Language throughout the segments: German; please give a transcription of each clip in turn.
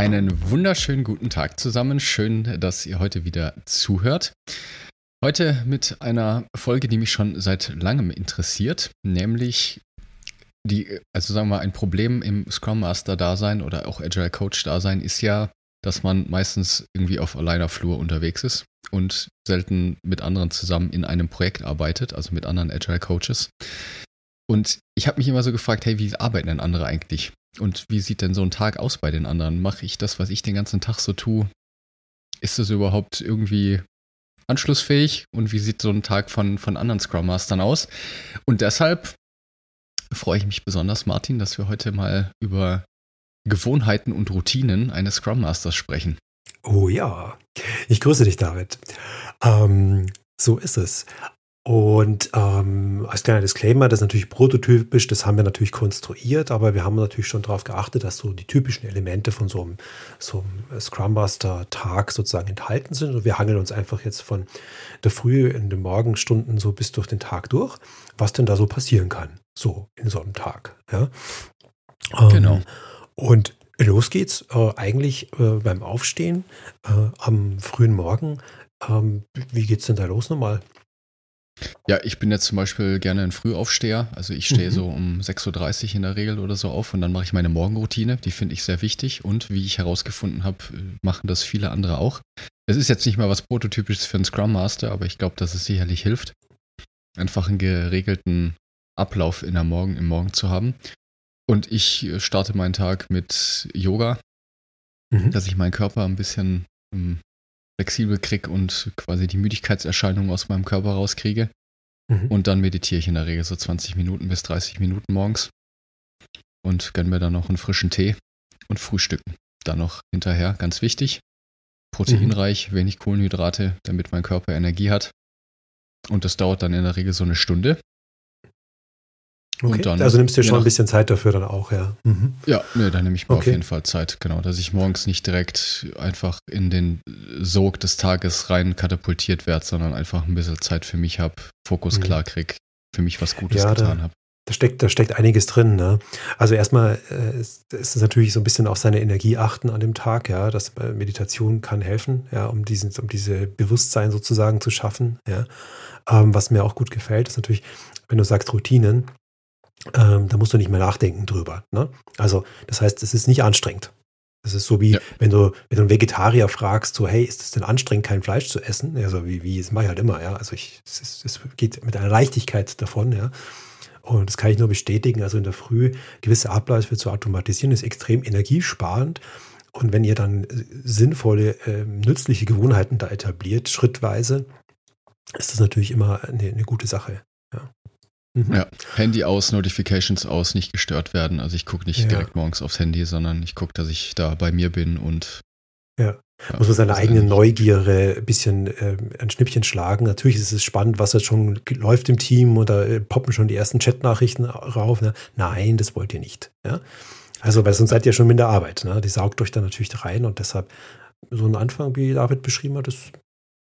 Einen wunderschönen guten Tag zusammen. Schön, dass ihr heute wieder zuhört. Heute mit einer Folge, die mich schon seit langem interessiert, nämlich die, also sagen wir mal, ein Problem im Scrum Master Dasein oder auch Agile Coach Dasein ist ja, dass man meistens irgendwie auf alleiner Flur unterwegs ist und selten mit anderen zusammen in einem Projekt arbeitet, also mit anderen Agile Coaches. Und ich habe mich immer so gefragt, hey, wie arbeiten denn andere eigentlich? Und wie sieht denn so ein Tag aus bei den anderen? Mache ich das, was ich den ganzen Tag so tue? Ist das überhaupt irgendwie anschlussfähig? Und wie sieht so ein Tag von, von anderen Scrum Mastern aus? Und deshalb freue ich mich besonders, Martin, dass wir heute mal über Gewohnheiten und Routinen eines Scrum Masters sprechen. Oh ja, ich grüße dich, David. Ähm, so ist es. Und ähm, als kleiner Disclaimer, das ist natürlich prototypisch, das haben wir natürlich konstruiert, aber wir haben natürlich schon darauf geachtet, dass so die typischen Elemente von so einem, so einem Scrum Master Tag sozusagen enthalten sind. Und wir hangeln uns einfach jetzt von der Früh in den Morgenstunden so bis durch den Tag durch, was denn da so passieren kann, so in so einem Tag. Ja? Ähm, genau. Und los geht's äh, eigentlich äh, beim Aufstehen äh, am frühen Morgen. Ähm, wie geht's denn da los nochmal? Ja, ich bin jetzt zum Beispiel gerne ein Frühaufsteher. Also ich stehe mhm. so um 6.30 Uhr in der Regel oder so auf und dann mache ich meine Morgenroutine. Die finde ich sehr wichtig und wie ich herausgefunden habe, machen das viele andere auch. Es ist jetzt nicht mal was Prototypisches für einen Scrum Master, aber ich glaube, dass es sicherlich hilft, einfach einen geregelten Ablauf in der Morgen, im Morgen zu haben. Und ich starte meinen Tag mit Yoga, mhm. dass ich meinen Körper ein bisschen ähm, flexibel kriege und quasi die Müdigkeitserscheinungen aus meinem Körper rauskriege. Mhm. Und dann meditiere ich in der Regel so 20 Minuten bis 30 Minuten morgens und gönne mir dann noch einen frischen Tee und frühstücken. Dann noch hinterher, ganz wichtig, proteinreich, mhm. wenig Kohlenhydrate, damit mein Körper Energie hat. Und das dauert dann in der Regel so eine Stunde. Okay. Dann, also nimmst du dir schon ein bisschen Zeit dafür dann auch, ja. Mhm. Ja, nee, da nehme ich mir okay. auf jeden Fall Zeit, genau, dass ich morgens nicht direkt einfach in den Sog des Tages rein katapultiert werde, sondern einfach ein bisschen Zeit für mich habe, Fokus mhm. klar krieg, für mich was Gutes ja, getan habe. Da steckt, da steckt einiges drin. Ne? Also erstmal äh, ist, ist es natürlich so ein bisschen auf seine Energie achten an dem Tag, ja. Das äh, Meditation kann helfen, ja, um diesen, um diese Bewusstsein sozusagen zu schaffen, ja. Ähm, was mir auch gut gefällt, ist natürlich, wenn du sagst Routinen, ähm, da musst du nicht mehr nachdenken drüber. Ne? Also, das heißt, es ist nicht anstrengend. Das ist so wie, ja. wenn du, wenn du einen Vegetarier fragst, so, hey, ist es denn anstrengend, kein Fleisch zu essen? Also, wie, wie, das mache ich halt immer, ja. Also, ich, es, ist, es geht mit einer Leichtigkeit davon, ja. Und das kann ich nur bestätigen. Also, in der Früh gewisse Abläufe zu automatisieren, ist extrem energiesparend. Und wenn ihr dann äh, sinnvolle, äh, nützliche Gewohnheiten da etabliert, schrittweise, ist das natürlich immer eine, eine gute Sache. Ja. Mhm. Ja, Handy aus, Notifications aus, nicht gestört werden. Also ich gucke nicht ja. direkt morgens aufs Handy, sondern ich gucke, dass ich da bei mir bin und ja. ja muss man seine eigene Neugierde ein bisschen äh, ein Schnippchen schlagen. Natürlich ist es spannend, was jetzt schon läuft im Team oder äh, poppen schon die ersten Chatnachrichten rauf. Ne? Nein, das wollt ihr nicht. Ja? Also, weil sonst seid ihr schon mit der Arbeit. Ne? Die saugt euch dann natürlich rein und deshalb so ein Anfang, wie David beschrieben hat, ist,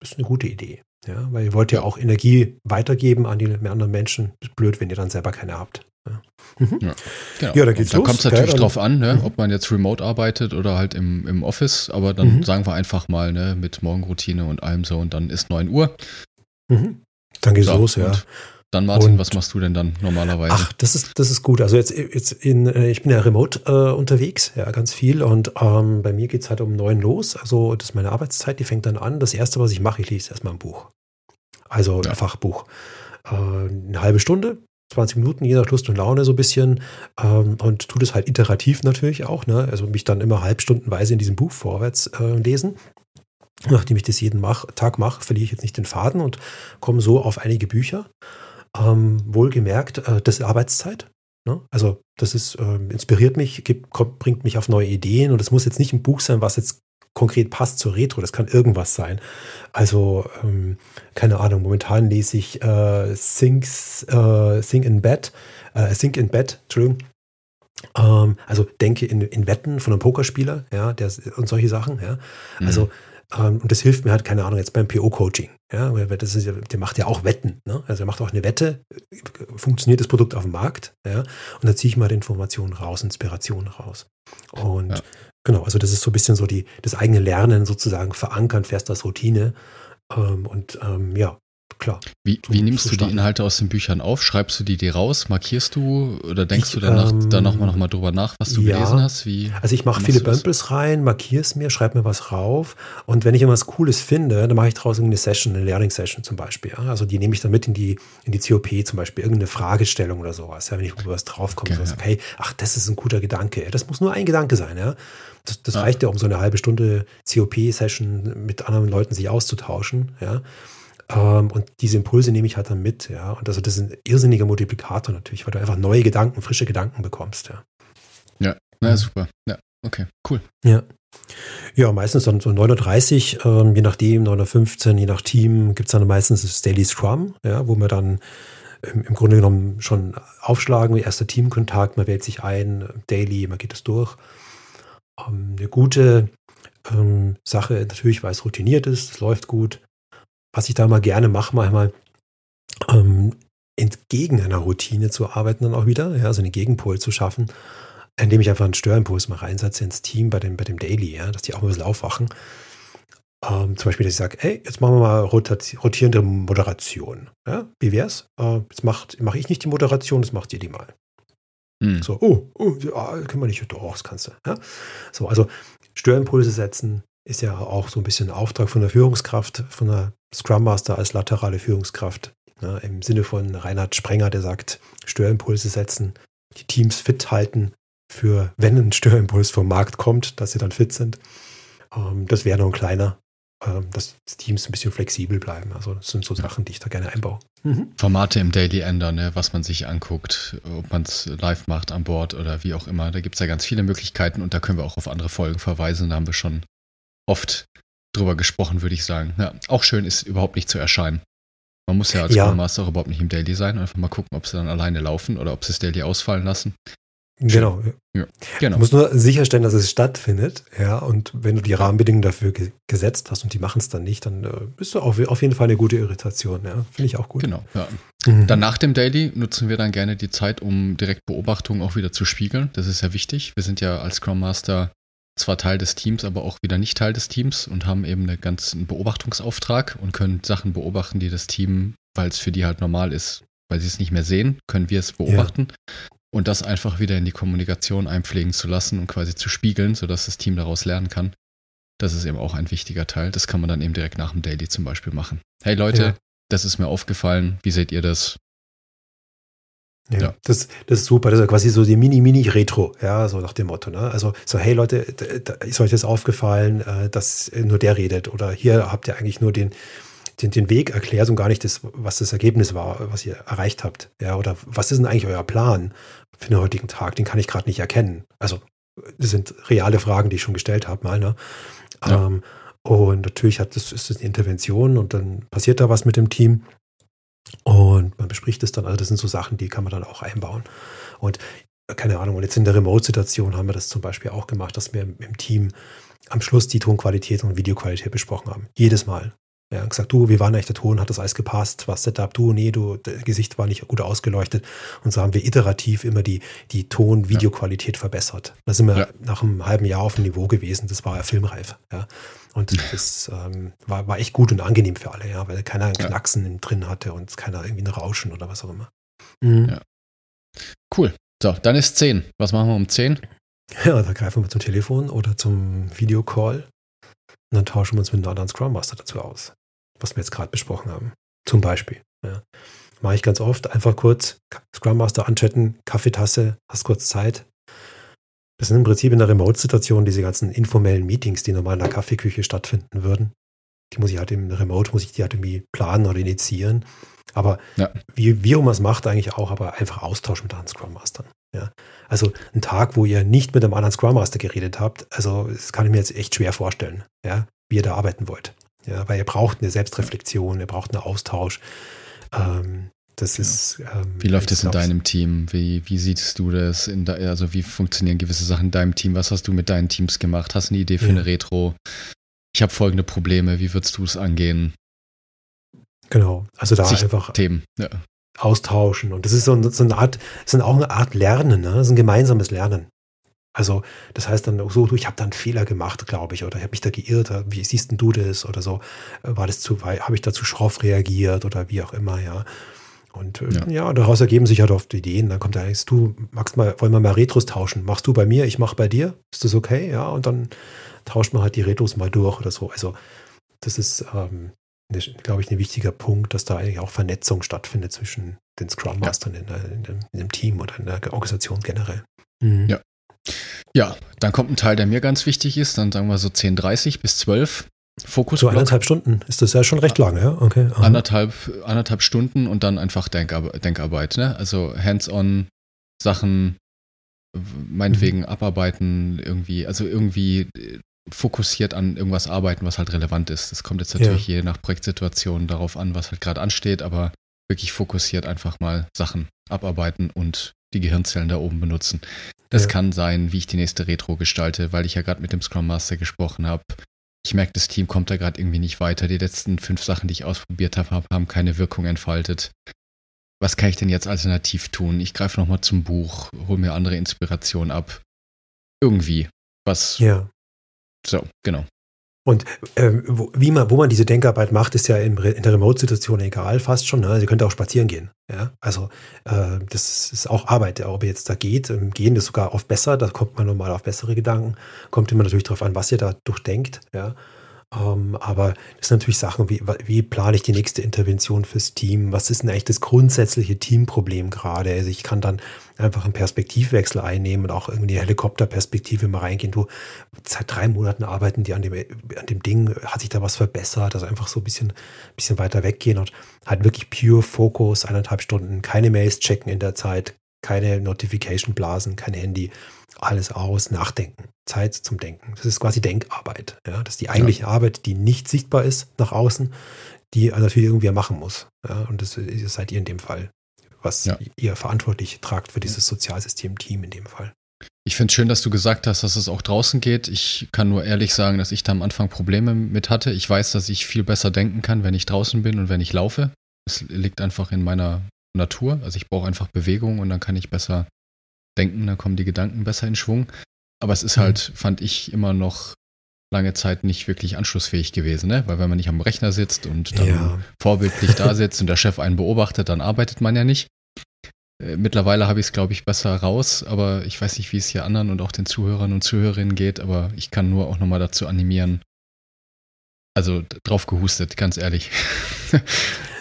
ist eine gute Idee. Ja, weil ihr wollt ja auch Energie weitergeben an die anderen Menschen. Ist blöd, wenn ihr dann selber keine habt. Ja, mhm. ja. Genau. ja da geht's Da kommt es natürlich dann, drauf an, ne, mhm. ob man jetzt remote arbeitet oder halt im, im Office. Aber dann mhm. sagen wir einfach mal ne, mit Morgenroutine und allem so und dann ist 9 Uhr. Mhm. Dann geht's so, los, ja. Dann Martin, und, was machst du denn dann normalerweise? Ach, das ist, das ist gut. Also jetzt, jetzt in, äh, ich bin ja remote äh, unterwegs, ja, ganz viel. Und ähm, bei mir geht es halt um neun los. Also das ist meine Arbeitszeit, die fängt dann an. Das erste, was ich mache, ich lese erstmal ein Buch. Also ja. ein Fachbuch. Äh, eine halbe Stunde, 20 Minuten, je nach Lust und Laune so ein bisschen. Ähm, und tue das halt iterativ natürlich auch. Ne? Also mich dann immer halbstundenweise in diesem Buch vorwärts äh, lesen. Nachdem ich das jeden mach, Tag mache, verliere ich jetzt nicht den Faden und komme so auf einige Bücher. Ähm, wohlgemerkt, äh, das ist Arbeitszeit. Ne? Also das ist, äh, inspiriert mich, gibt, kommt, bringt mich auf neue Ideen und es muss jetzt nicht ein Buch sein, was jetzt konkret passt zur Retro. Das kann irgendwas sein. Also, ähm, keine Ahnung, momentan lese ich äh, Things, äh, Think in Bed, äh, Think in Bed, Entschuldigung. Ähm, also denke in, in Wetten von einem Pokerspieler, ja, der und solche Sachen, ja. Also mhm. Ähm, und das hilft mir halt, keine Ahnung, jetzt beim PO-Coaching. Ja, das ist ja, der macht ja auch Wetten. Ne? Also er macht auch eine Wette, funktioniert das Produkt auf dem Markt, ja, und dann ziehe ich mal Informationen raus, Inspirationen raus. Und ja. genau, also das ist so ein bisschen so die, das eigene Lernen sozusagen verankern fest als Routine. Ähm, und ähm, ja, klar. Wie, wie nimmst du die Inhalte aus den Büchern auf? Schreibst du die dir raus? Markierst du oder denkst ich, du danach ähm, da nochmal noch mal drüber nach, was du ja, gelesen hast? Wie, also ich mache viele Bumbles rein, markiere es mir, schreibe mir was rauf und wenn ich irgendwas Cooles finde, dann mache ich draußen eine Session, eine Learning-Session zum Beispiel. Ja? Also die nehme ich dann mit in die, in die COP zum Beispiel, irgendeine Fragestellung oder sowas. Ja? Wenn ich über was draufkomme, okay, so, ja. hey, ach, das ist ein guter Gedanke. Das muss nur ein Gedanke sein. Ja? Das, das reicht ja, um so eine halbe Stunde COP-Session mit anderen Leuten sich auszutauschen. Ja? Ähm, und diese Impulse nehme ich halt dann mit, ja. Und also das ist ein irrsinniger Multiplikator natürlich, weil du einfach neue Gedanken, frische Gedanken bekommst, ja. Ja, na super. Ja, okay, cool. Ja. Ja, meistens dann so 930, ähm, je nachdem, 915, je nach Team, gibt es dann meistens das Daily Scrum, ja, wo wir dann im, im Grunde genommen schon aufschlagen, erster Teamkontakt, man wählt sich ein, Daily, man geht es durch. Ähm, eine gute ähm, Sache, natürlich, weil es routiniert ist, es läuft gut, was ich da mal gerne mache, manchmal ähm, entgegen einer Routine zu arbeiten, dann auch wieder, ja, also einen Gegenpol zu schaffen, indem ich einfach einen Störimpuls mal reinsetze ins Team bei dem, bei dem Daily, ja, dass die auch ein bisschen aufwachen. Ähm, zum Beispiel, dass ich sage, hey, jetzt machen wir mal rotierende Moderation. Ja, wie wär's? Äh, jetzt mache mach ich nicht die Moderation, das macht ihr die mal. Hm. So, oh, oh, ja, können wir nicht, doch, das kannst du. Ja? So, also Störimpulse setzen ist ja auch so ein bisschen ein Auftrag von der Führungskraft, von der Scrum Master als laterale Führungskraft. Ja, Im Sinne von Reinhard Sprenger, der sagt, Störimpulse setzen, die Teams fit halten für, wenn ein Störimpuls vom Markt kommt, dass sie dann fit sind. Ähm, das wäre noch ein kleiner, ähm, dass Teams ein bisschen flexibel bleiben. Also das sind so Sachen, die ich da gerne einbaue. Mhm. Formate im Daily ändern, ne? was man sich anguckt, ob man es live macht an Bord oder wie auch immer. Da gibt es ja ganz viele Möglichkeiten und da können wir auch auf andere Folgen verweisen. Da haben wir schon oft drüber gesprochen, würde ich sagen. Ja, auch schön ist überhaupt nicht zu erscheinen. Man muss ja als ja. Master auch überhaupt nicht im Daily sein, einfach mal gucken, ob sie dann alleine laufen oder ob sie das Daily ausfallen lassen. Genau. Ja, genau. Du musst nur sicherstellen, dass es stattfindet, ja, und wenn du die Rahmenbedingungen dafür ge gesetzt hast und die machen es dann nicht, dann äh, bist du auf, auf jeden Fall eine gute Irritation, ja. Finde ich auch gut. Genau, ja. Mhm. Dann nach dem Daily nutzen wir dann gerne die Zeit, um direkt Beobachtungen auch wieder zu spiegeln. Das ist ja wichtig. Wir sind ja als Scrum Master zwar Teil des Teams, aber auch wieder nicht Teil des Teams und haben eben einen ganzen Beobachtungsauftrag und können Sachen beobachten, die das Team, weil es für die halt normal ist, weil sie es nicht mehr sehen, können wir es beobachten. Ja. Und das einfach wieder in die Kommunikation einpflegen zu lassen und quasi zu spiegeln, sodass das Team daraus lernen kann. Das ist eben auch ein wichtiger Teil. Das kann man dann eben direkt nach dem Daily zum Beispiel machen. Hey Leute, ja. das ist mir aufgefallen. Wie seht ihr das? Ja, ja, Das, das ist super. Das ist quasi so die Mini-Mini-Retro, ja, so nach dem Motto. Ne? Also so, hey Leute, ist euch das aufgefallen, äh, dass nur der redet? Oder hier habt ihr eigentlich nur den, den, den Weg erklärt und gar nicht das, was das Ergebnis war, was ihr erreicht habt. Ja, oder was ist denn eigentlich euer Plan für den heutigen Tag? Den kann ich gerade nicht erkennen. Also, das sind reale Fragen, die ich schon gestellt habe, mal, ne? Ja. Ähm, und natürlich hat das, ist das eine Intervention und dann passiert da was mit dem Team. Und man bespricht es dann, also das sind so Sachen, die kann man dann auch einbauen. Und keine Ahnung, und jetzt in der Remote-Situation haben wir das zum Beispiel auch gemacht, dass wir im Team am Schluss die Tonqualität und Videoqualität besprochen haben. Jedes Mal. Ja, gesagt, du, wie war denn echt der Ton? Hat das alles gepasst? Was Setup? Du, nee, du, das Gesicht war nicht gut ausgeleuchtet. Und so haben wir iterativ immer die, die Ton-Videoqualität ja. verbessert. Da sind wir ja. nach einem halben Jahr auf dem Niveau gewesen. Das war ja filmreif. Ja. Und das ähm, war, war echt gut und angenehm für alle, ja, weil keiner ein Knacksen drin hatte und keiner irgendwie ein Rauschen oder was auch immer. Mhm. Cool. So, dann ist 10. Was machen wir um 10? Ja, da greifen wir zum Telefon oder zum Videocall und dann tauschen wir uns mit einem anderen Scrum Master dazu aus, was wir jetzt gerade besprochen haben. Zum Beispiel. Ja. Mache ich ganz oft. Einfach kurz Scrum Master anchatten, Kaffeetasse, hast kurz Zeit, das sind im Prinzip in der Remote-Situation diese ganzen informellen Meetings, die normal in der Kaffeeküche stattfinden würden. Die muss ich halt im Remote, muss ich die halt irgendwie planen oder initiieren. Aber ja. wie, wie man es macht, eigentlich auch, aber einfach Austausch mit anderen Scrum Mastern. Ja. Also ein Tag, wo ihr nicht mit einem anderen Scrum Master geredet habt, also das kann ich mir jetzt echt schwer vorstellen, ja, wie ihr da arbeiten wollt. Ja, weil ihr braucht eine Selbstreflexion, ihr braucht einen Austausch. Ähm, das genau. ist. Ähm, wie läuft es in deinem Team? Wie, wie siehst du das? In de, also, wie funktionieren gewisse Sachen in deinem Team? Was hast du mit deinen Teams gemacht? Hast du eine Idee für ja. eine Retro? Ich habe folgende Probleme. Wie würdest du es angehen? Genau. Also, da Sich einfach. Themen. Ja. Austauschen. Und das ist so, so eine Art, das ist auch eine Art Lernen. Ne? Das ist ein gemeinsames Lernen. Also das heißt dann so, du, ich habe da einen Fehler gemacht, glaube ich, oder ich habe mich da geirrt, wie siehst denn du das oder so, war das zu weit, habe ich da zu schroff reagiert oder wie auch immer, ja. Und äh, ja. ja. daraus ergeben sich halt oft Ideen. Dann kommt da eigentlich, du magst mal, wollen wir mal Retros tauschen? Machst du bei mir, ich mache bei dir? Ist das okay? Ja, und dann tauscht man halt die Retros mal durch oder so. Also, das ist, ähm, glaube ich, ein wichtiger Punkt, dass da eigentlich auch Vernetzung stattfindet zwischen den Scrum Mastern ja. in, in, in, in, dem Team oder in der Organisation generell. Mhm. Ja. Ja, dann kommt ein Teil, der mir ganz wichtig ist, dann sagen wir so 10.30 bis 12 Fokus. So eineinhalb Stunden ist das ja schon recht lang, ja? Okay. Anderthalb, anderthalb Stunden und dann einfach Denkarbeit, Denkarbeit ne? Also hands-on Sachen, meinetwegen mhm. abarbeiten, irgendwie, also irgendwie äh, fokussiert an irgendwas arbeiten, was halt relevant ist. Das kommt jetzt natürlich ja. je nach Projektsituation darauf an, was halt gerade ansteht, aber wirklich fokussiert einfach mal Sachen abarbeiten und die Gehirnzellen da oben benutzen. Das ja. kann sein, wie ich die nächste Retro gestalte, weil ich ja gerade mit dem Scrum Master gesprochen habe ich merke, das Team kommt da gerade irgendwie nicht weiter. Die letzten fünf Sachen, die ich ausprobiert habe, haben keine Wirkung entfaltet. Was kann ich denn jetzt alternativ tun? Ich greife nochmal zum Buch, hole mir andere Inspirationen ab. Irgendwie. Was. Ja. So, genau. Und ähm, wo, wie man, wo man diese Denkarbeit macht, ist ja in, in der Remote-Situation egal, fast schon. Ne? Sie könnte auch spazieren gehen. Ja? Also äh, das ist auch Arbeit, ob ihr jetzt da geht. Gehen ist sogar oft besser, da kommt man normal auf bessere Gedanken. Kommt immer natürlich darauf an, was ihr da durchdenkt. Ja? Ähm, aber das sind natürlich Sachen, wie, wie plane ich die nächste Intervention fürs Team? Was ist denn eigentlich das grundsätzliche Teamproblem gerade? Also ich kann dann einfach einen Perspektivwechsel einnehmen und auch irgendwie die Helikopterperspektive mal reingehen. Du, seit drei Monaten arbeiten die an dem, an dem Ding, hat sich da was verbessert? Also einfach so ein bisschen, bisschen weiter weggehen und halt wirklich pure Fokus, eineinhalb Stunden, keine Mails checken in der Zeit, keine Notification-Blasen, kein Handy, alles aus, nachdenken, Zeit zum Denken. Das ist quasi Denkarbeit. Ja? Das ist die eigentliche ja. Arbeit, die nicht sichtbar ist nach außen, die natürlich irgendwer machen muss. Ja? Und das seid ihr in dem Fall, was ja. ihr verantwortlich tragt für dieses Sozialsystem-Team in dem Fall. Ich finde es schön, dass du gesagt hast, dass es auch draußen geht. Ich kann nur ehrlich sagen, dass ich da am Anfang Probleme mit hatte. Ich weiß, dass ich viel besser denken kann, wenn ich draußen bin und wenn ich laufe. Es liegt einfach in meiner Natur. Also ich brauche einfach Bewegung und dann kann ich besser denken, dann kommen die Gedanken besser in Schwung. Aber es ist mhm. halt, fand ich, immer noch lange Zeit nicht wirklich anschlussfähig gewesen, ne? Weil wenn man nicht am Rechner sitzt und dann ja. vorbildlich da sitzt und der Chef einen beobachtet, dann arbeitet man ja nicht. Äh, mittlerweile habe ich es, glaube ich, besser raus, aber ich weiß nicht, wie es hier anderen und auch den Zuhörern und Zuhörerinnen geht, aber ich kann nur auch nochmal dazu animieren. Also drauf gehustet, ganz ehrlich.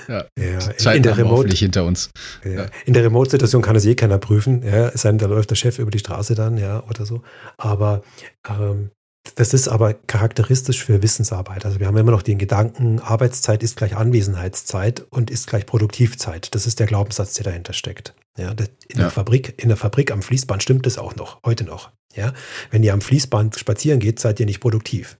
Ja, ja in der Remote hinter uns. Ja. In der Remote-Situation kann es eh keiner prüfen. Ja, es sei denn, da läuft der Chef über die Straße dann, ja, oder so. Aber ähm, das ist aber charakteristisch für Wissensarbeit. Also wir haben immer noch den Gedanken, Arbeitszeit ist gleich Anwesenheitszeit und ist gleich Produktivzeit. Das ist der Glaubenssatz, der dahinter steckt. Ja, in ja. der Fabrik, in der Fabrik am Fließband stimmt das auch noch, heute noch. Ja, wenn ihr am Fließband spazieren geht, seid ihr nicht produktiv.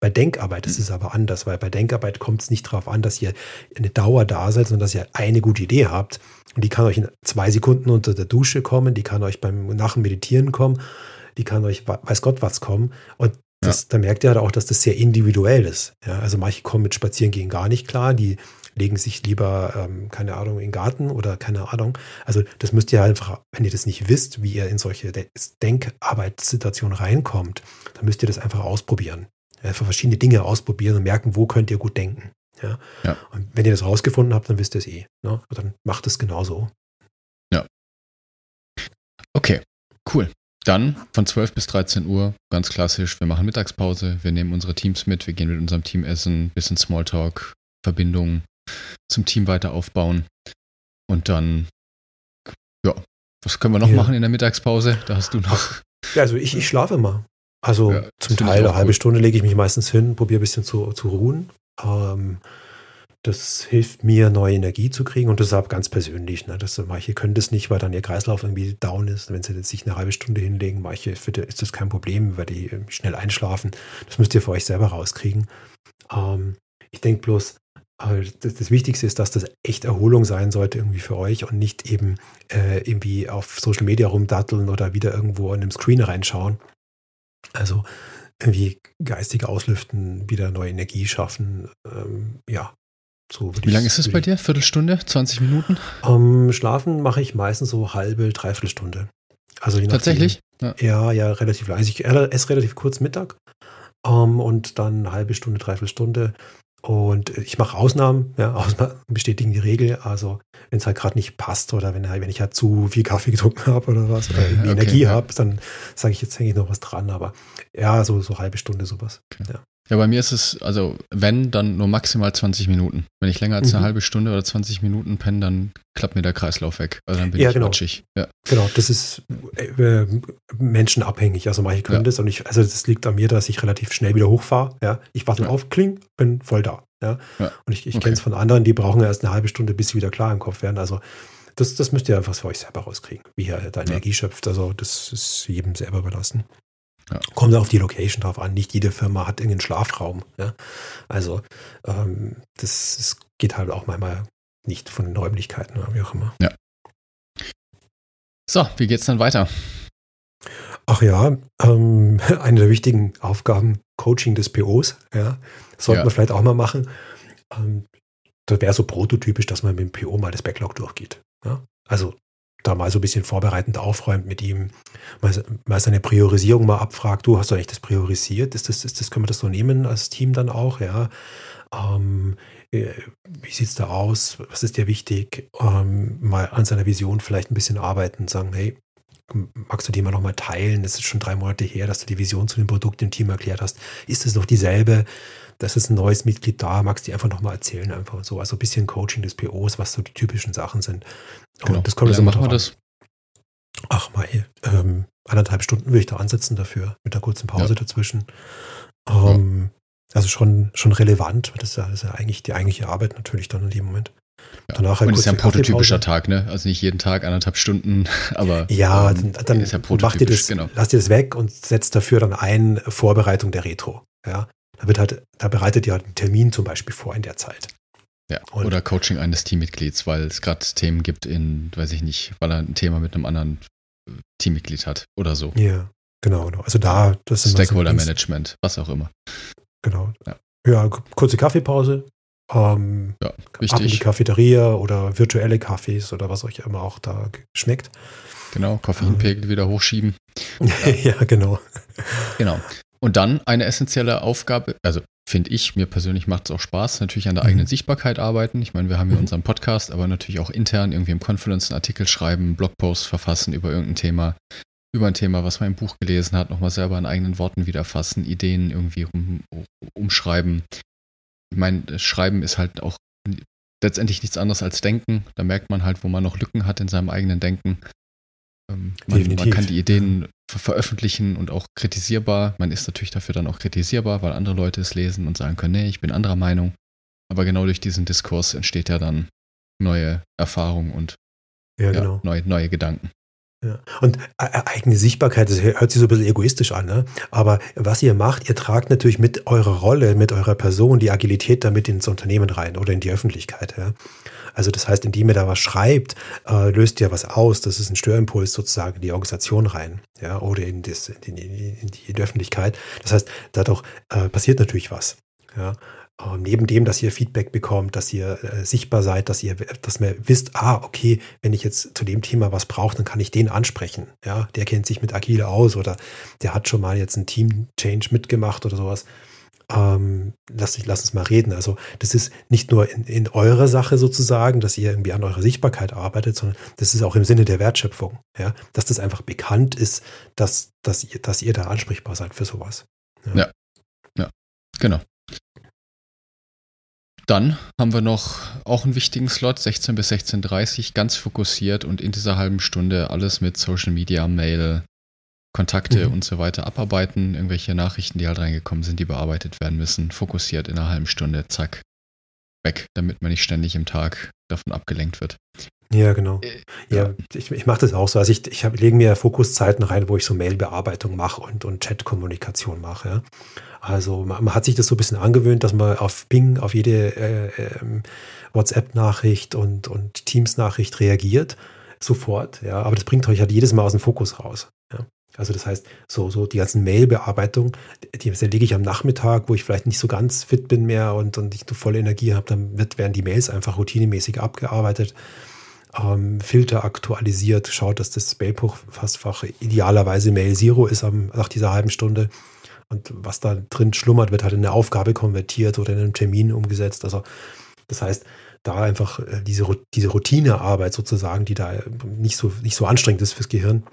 Bei Denkarbeit ist hm. es aber anders, weil bei Denkarbeit kommt es nicht darauf an, dass ihr eine Dauer da seid, sondern dass ihr eine gute Idee habt. Und die kann euch in zwei Sekunden unter der Dusche kommen, die kann euch beim nach dem Meditieren kommen, die kann euch weiß Gott was kommen. Und das, ja. da merkt ihr halt auch, dass das sehr individuell ist. Ja, also manche kommen mit Spazierengehen gar nicht klar, die legen sich lieber, ähm, keine Ahnung, in den Garten oder keine Ahnung. Also das müsst ihr halt einfach, wenn ihr das nicht wisst, wie ihr in solche Denkarbeitssituationen reinkommt, dann müsst ihr das einfach ausprobieren einfach verschiedene Dinge ausprobieren und merken, wo könnt ihr gut denken. Ja? ja. Und wenn ihr das rausgefunden habt, dann wisst ihr es eh. Ne? Und dann macht es genauso. Ja. Okay, cool. Dann von 12 bis 13 Uhr, ganz klassisch, wir machen Mittagspause, wir nehmen unsere Teams mit, wir gehen mit unserem Team essen, bisschen Smalltalk, Verbindungen zum Team weiter aufbauen. Und dann, ja, was können wir noch ja. machen in der Mittagspause? Da hast du noch. Ja, also ich, ich schlafe mal. Also ja, zum Teil eine halbe gut. Stunde lege ich mich meistens hin, probiere ein bisschen zu, zu ruhen. Ähm, das hilft mir, neue Energie zu kriegen und deshalb ganz persönlich. Ne? Das, manche können das nicht, weil dann ihr Kreislauf irgendwie down ist. Wenn sie sich eine halbe Stunde hinlegen, manche ist das kein Problem, weil die schnell einschlafen. Das müsst ihr für euch selber rauskriegen. Ähm, ich denke bloß, äh, das, das, Wichtigste ist, dass das echt Erholung sein sollte irgendwie für euch und nicht eben äh, irgendwie auf Social Media rumdatteln oder wieder irgendwo in einem Screen reinschauen. Also irgendwie geistige auslüften, wieder neue Energie schaffen. Ähm, ja, so Wie lange ist es bei dir? Viertelstunde? 20 Minuten? Um, ähm, schlafen mache ich meistens so halbe, dreiviertel Stunde. Also Tatsächlich? Ja. ja, ja, relativ lang. Also ich esse relativ kurz Mittag um, ähm, und dann eine halbe Stunde, dreiviertel Stunde. Und ich mache Ausnahmen, ja, Ausnahmen bestätigen die Regel. Also wenn es halt gerade nicht passt oder wenn, wenn ich halt zu viel Kaffee getrunken habe oder was oder okay, Energie ja. habe, dann sage ich, jetzt hänge ich noch was dran. Aber ja, so, so halbe Stunde sowas. Okay. Ja. Ja, bei mir ist es, also wenn, dann nur maximal 20 Minuten. Wenn ich länger als eine mhm. halbe Stunde oder 20 Minuten penne, dann klappt mir der Kreislauf weg. Also dann bin ja, ich genau. matschig. Ja. Genau, das ist äh, menschenabhängig. Also manche können ja. das und ich, also das liegt an mir, dass ich relativ schnell wieder hochfahre. Ja. Ich warte ja. auf, kling, bin voll da. Ja. ja. Und ich, ich okay. kenne es von anderen, die brauchen erst eine halbe Stunde, bis sie wieder klar im Kopf werden. Also das, das müsst ihr einfach für euch selber rauskriegen, wie ihr da Energie schöpft. Also das ist jedem selber überlassen. Ja. Kommt auf die Location drauf an. Nicht jede Firma hat irgendeinen Schlafraum. Ja? Also ähm, das, das, geht halt auch manchmal nicht von den Räumlichkeiten oder wie auch immer. Ja. So, wie geht's dann weiter? Ach ja, ähm, eine der wichtigen Aufgaben, Coaching des POs, ja, sollten ja. wir vielleicht auch mal machen. Ähm, das wäre so prototypisch, dass man mit dem PO mal das Backlog durchgeht. Ja? Also da mal so ein bisschen vorbereitend aufräumt mit ihm, mal, mal seine Priorisierung mal abfragt, du hast doch echt das priorisiert, ist das, ist das, können wir das so nehmen als Team dann auch, ja? Ähm, äh, wie sieht es da aus? Was ist dir wichtig? Ähm, mal an seiner Vision vielleicht ein bisschen arbeiten, sagen, hey, magst du die mal nochmal teilen? Es ist schon drei Monate her, dass du die Vision zu dem Produkt im Team erklärt hast. Ist es noch dieselbe? Das ist ein neues Mitglied da, magst du die einfach nochmal erzählen, einfach so. Also ein bisschen Coaching des POs, was so die typischen Sachen sind. Und genau. das kommt so machen wir das? Ach mal, ähm, anderthalb Stunden würde ich da ansetzen dafür, mit einer kurzen Pause ja. dazwischen. Ähm, ja. Also schon, schon relevant, ja, das ist ja eigentlich die eigentliche Arbeit natürlich dann in dem Moment. Ja. Danach halt und ist ja ein prototypischer Tag, ne? Also nicht jeden Tag anderthalb Stunden, aber ja, ähm, dann, ist ja macht ihr das, genau. lasst ihr das weg und setzt dafür dann ein Vorbereitung der Retro. Ja, da wird halt, da bereitet ihr halt einen Termin zum Beispiel vor in der Zeit. Ja, und oder Coaching eines Teammitglieds, weil es gerade Themen gibt in, weiß ich nicht, weil er ein Thema mit einem anderen äh, Teammitglied hat oder so. Ja, genau, genau. Also da, das ist Stakeholder Management, was auch immer. Genau. Ja, ja kurze Kaffeepause, ähm, ja, wichtig. Ab in die Cafeteria oder virtuelle Kaffees oder was euch immer auch da schmeckt. Genau, Koffeinpegel ähm. wieder hochschieben. Ja. ja, genau. Genau. Und dann eine essentielle Aufgabe, also finde ich, mir persönlich macht es auch Spaß, natürlich an der eigenen mhm. Sichtbarkeit arbeiten. Ich meine, wir haben hier mhm. unseren Podcast, aber natürlich auch intern irgendwie im Confluence einen Artikel schreiben, Blogpost verfassen über irgendein Thema, über ein Thema, was man im Buch gelesen hat, nochmal selber in eigenen Worten wiederfassen, Ideen irgendwie um, umschreiben ich meine, Schreiben ist halt auch letztendlich nichts anderes als Denken. Da merkt man halt, wo man noch Lücken hat in seinem eigenen Denken. Ähm, man, man, kann die Ideen ver veröffentlichen und auch kritisierbar. Man ist natürlich dafür dann auch kritisierbar, weil andere Leute es lesen und sagen können, nee, ich bin anderer Meinung. Aber genau durch diesen Diskurs entsteht ja dann neue Erfahrung und ja, genau. ja, neue, neue Gedanken. Ja. Und äh, äh, eigene Sichtbarkeit, das hört sich so ein bisschen egoistisch an, ne? aber was ihr macht, ihr tragt natürlich mit eurer Rolle, mit eurer Person die Agilität damit ins Unternehmen rein oder in die Öffentlichkeit. Ja? Also das heißt, indem ihr da was schreibt, äh, löst ihr was aus. Das ist ein Störimpuls sozusagen in die Organisation rein ja? oder in, das, in, die, in die Öffentlichkeit. Das heißt, dadurch äh, passiert natürlich was. Ja? Ähm, neben dem, dass ihr Feedback bekommt, dass ihr äh, sichtbar seid, dass ihr, dass ihr wisst, ah, okay, wenn ich jetzt zu dem Thema was brauche, dann kann ich den ansprechen. Ja, der kennt sich mit Agile aus oder der hat schon mal jetzt einen Team-Change mitgemacht oder sowas. Ähm, lass, lass uns mal reden. Also, das ist nicht nur in, in eurer Sache sozusagen, dass ihr irgendwie an eurer Sichtbarkeit arbeitet, sondern das ist auch im Sinne der Wertschöpfung. Ja, dass das einfach bekannt ist, dass, dass, ihr, dass ihr da ansprechbar seid für sowas. ja, ja, ja genau. Dann haben wir noch auch einen wichtigen Slot, 16 bis 16.30 ganz fokussiert und in dieser halben Stunde alles mit Social Media, Mail, Kontakte mhm. und so weiter abarbeiten. Irgendwelche Nachrichten, die halt reingekommen sind, die bearbeitet werden müssen. Fokussiert in einer halben Stunde, zack. weg, damit man nicht ständig im Tag davon abgelenkt wird. Ja, genau. Äh, ja, ja, ich, ich mache das auch so. Also ich, ich lege mir Fokuszeiten rein, wo ich so Mailbearbeitung mache und, und Chatkommunikation mache. Ja. Also man, man, hat sich das so ein bisschen angewöhnt, dass man auf Ping, auf jede äh, äh, WhatsApp-Nachricht und, und Teams-Nachricht reagiert, sofort. Ja, aber das bringt euch halt jedes Mal aus dem Fokus raus. Ja. Also das heißt, so, so die ganzen Mail-Bearbeitung, die, lege ich am Nachmittag, wo ich vielleicht nicht so ganz fit bin mehr und, und nicht so volle Energie habe, dann wird, werden die Mails einfach routinemäßig abgearbeitet, ähm, Filter aktualisiert, schaut, dass das Mailpostfach idealerweise Mail Zero ist am, nach dieser halben Stunde. Und was da drin schlummert, wird halt in eine Aufgabe konvertiert oder in einen Termin umgesetzt. Also das heißt, da einfach äh, diese, diese Routinearbeit sozusagen, die da nicht so, nicht so anstrengend ist fürs Gehirn,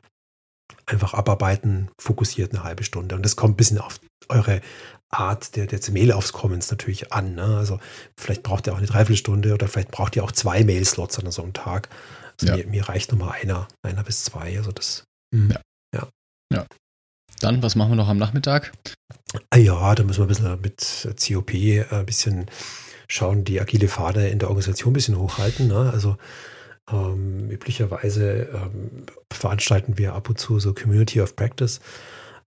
einfach abarbeiten, fokussiert eine halbe Stunde. Und das kommt ein bisschen auf eure Art der, der Mailaufkommens natürlich an. Ne? Also vielleicht braucht ihr auch eine Dreiviertelstunde oder vielleicht braucht ihr auch zwei Mail-Slots an so einem Tag. Also ja. mir, mir, reicht nur mal einer, einer bis zwei. Also das. Hm. Ja. ja. ja. Dann, was machen wir noch am Nachmittag? Ah ja, da müssen wir ein bisschen mit COP äh, ein bisschen schauen, die agile Fahne in der Organisation ein bisschen hochhalten. Ne? Also ähm, üblicherweise ähm, veranstalten wir ab und zu so Community of Practice,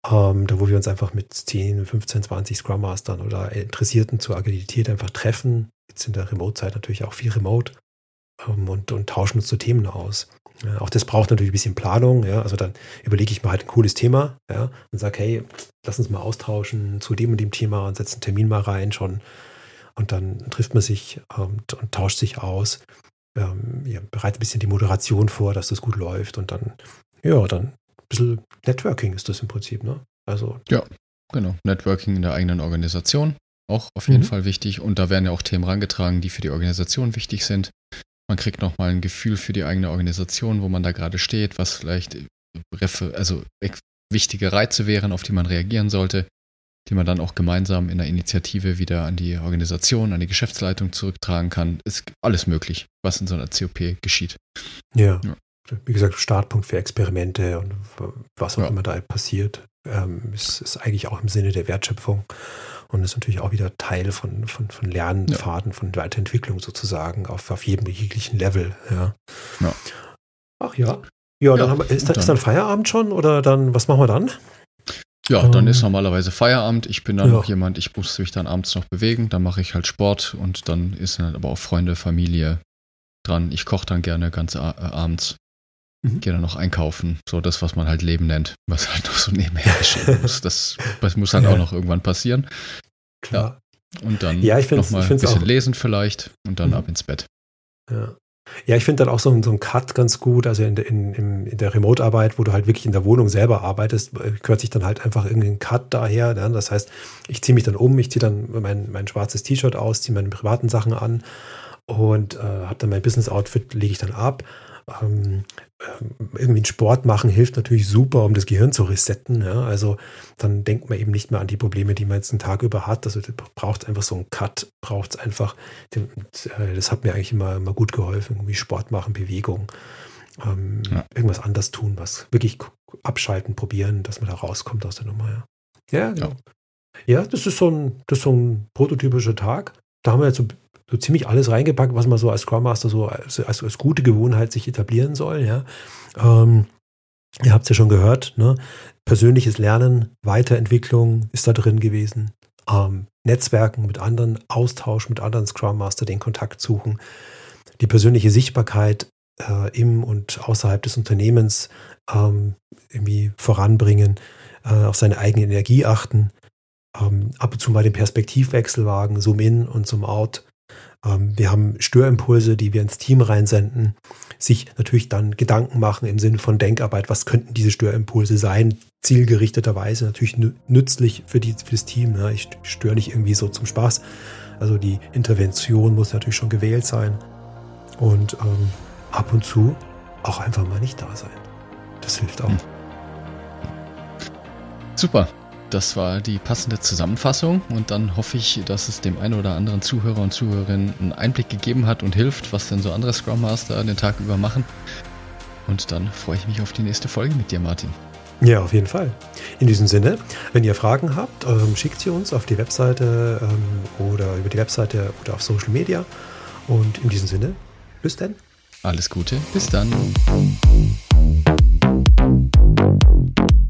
ähm, da wo wir uns einfach mit 10, 15, 20 Scrum Mastern oder Interessierten zur Agilität einfach treffen. Jetzt in der Remote-Zeit natürlich auch viel Remote ähm, und, und tauschen uns zu Themen aus. Ja, auch das braucht natürlich ein bisschen Planung. Ja? Also dann überlege ich mir halt ein cooles Thema ja? und sage, hey, lass uns mal austauschen zu dem und dem Thema und setze einen Termin mal rein schon. Und dann trifft man sich und, und tauscht sich aus ähm, ja, bereite ein bisschen die Moderation vor, dass das gut läuft und dann, ja, dann bisschen Networking ist das im Prinzip, ne? Also. Ja, genau. Networking in der eigenen Organisation. Auch auf jeden mhm. Fall wichtig. Und da werden ja auch Themen rangetragen, die für die Organisation wichtig sind. Man kriegt nochmal ein Gefühl für die eigene Organisation, wo man da gerade steht, was vielleicht also wichtige Reize wären, auf die man reagieren sollte die man dann auch gemeinsam in der Initiative wieder an die Organisation, an die Geschäftsleitung zurücktragen kann. Ist alles möglich, was in so einer COP geschieht. Ja. ja. Wie gesagt, Startpunkt für Experimente und was auch ja. immer da passiert, ähm, ist, ist, eigentlich auch im Sinne der Wertschöpfung und ist natürlich auch wieder Teil von, von, von Lernfaden, ja. von Weiterentwicklung sozusagen auf, auf jedem jeglichen Level. Ja. Ach ja. Ja, dann, wir, ist, dann, ist dann Feierabend schon oder dann, was machen wir dann? Ja, dann ist ähm, normalerweise Feierabend. Ich bin dann ja. noch jemand, ich muss mich dann abends noch bewegen. Dann mache ich halt Sport und dann ist dann aber auch Freunde, Familie dran. Ich koche dann gerne ganz äh, abends. Mhm. Gehe dann noch einkaufen. So das, was man halt Leben nennt, was halt noch so nebenher geschehen muss. Das, das muss dann ja. auch noch irgendwann passieren. Klar. Ja. Und dann ja, noch mal ein bisschen auch. lesen vielleicht und dann mhm. ab ins Bett. Ja. Ja, ich finde dann auch so, so ein Cut ganz gut. Also in, in, in der Remote-Arbeit, wo du halt wirklich in der Wohnung selber arbeitest, äh, gehört sich dann halt einfach irgendein Cut daher. Ne? Das heißt, ich ziehe mich dann um, ich ziehe dann mein, mein schwarzes T-Shirt aus, ziehe meine privaten Sachen an und äh, habe dann mein Business-Outfit, lege ich dann ab ähm, ähm, irgendwie einen Sport machen hilft natürlich super, um das Gehirn zu resetten. Ja? Also dann denkt man eben nicht mehr an die Probleme, die man jetzt einen Tag über hat. Also braucht einfach so einen Cut, braucht es einfach. Äh, das hat mir eigentlich immer, immer gut geholfen, irgendwie Sport machen, Bewegung, ähm, ja. irgendwas anders tun, was wirklich abschalten, probieren, dass man da rauskommt aus der Nummer. Ja, ja genau. Ja. ja, das ist so ein, das ist so ein prototypischer Tag. Da haben wir jetzt so so ziemlich alles reingepackt, was man so als Scrum Master so als, als, als gute Gewohnheit sich etablieren soll. Ja. Ähm, ihr habt es ja schon gehört, ne? persönliches Lernen, Weiterentwicklung ist da drin gewesen. Ähm, Netzwerken mit anderen, Austausch mit anderen Scrum Master, den Kontakt suchen, die persönliche Sichtbarkeit äh, im und außerhalb des Unternehmens ähm, irgendwie voranbringen, äh, auf seine eigene Energie achten, ähm, ab und zu mal den Perspektivwechsel wagen, Zoom in und Zoom out, ähm, wir haben Störimpulse, die wir ins Team reinsenden, sich natürlich dann Gedanken machen im Sinne von Denkarbeit, was könnten diese Störimpulse sein, zielgerichteterweise natürlich nützlich für, die, für das Team. Ne? Ich störe nicht irgendwie so zum Spaß. Also die Intervention muss natürlich schon gewählt sein und ähm, ab und zu auch einfach mal nicht da sein. Das hilft auch. Super. Das war die passende Zusammenfassung und dann hoffe ich, dass es dem einen oder anderen Zuhörer und Zuhörerin einen Einblick gegeben hat und hilft, was denn so andere Scrum Master den Tag über machen. Und dann freue ich mich auf die nächste Folge mit dir, Martin. Ja, auf jeden Fall. In diesem Sinne, wenn ihr Fragen habt, ähm, schickt sie uns auf die Webseite ähm, oder über die Webseite oder auf Social Media. Und in diesem Sinne, bis dann. Alles Gute, bis dann.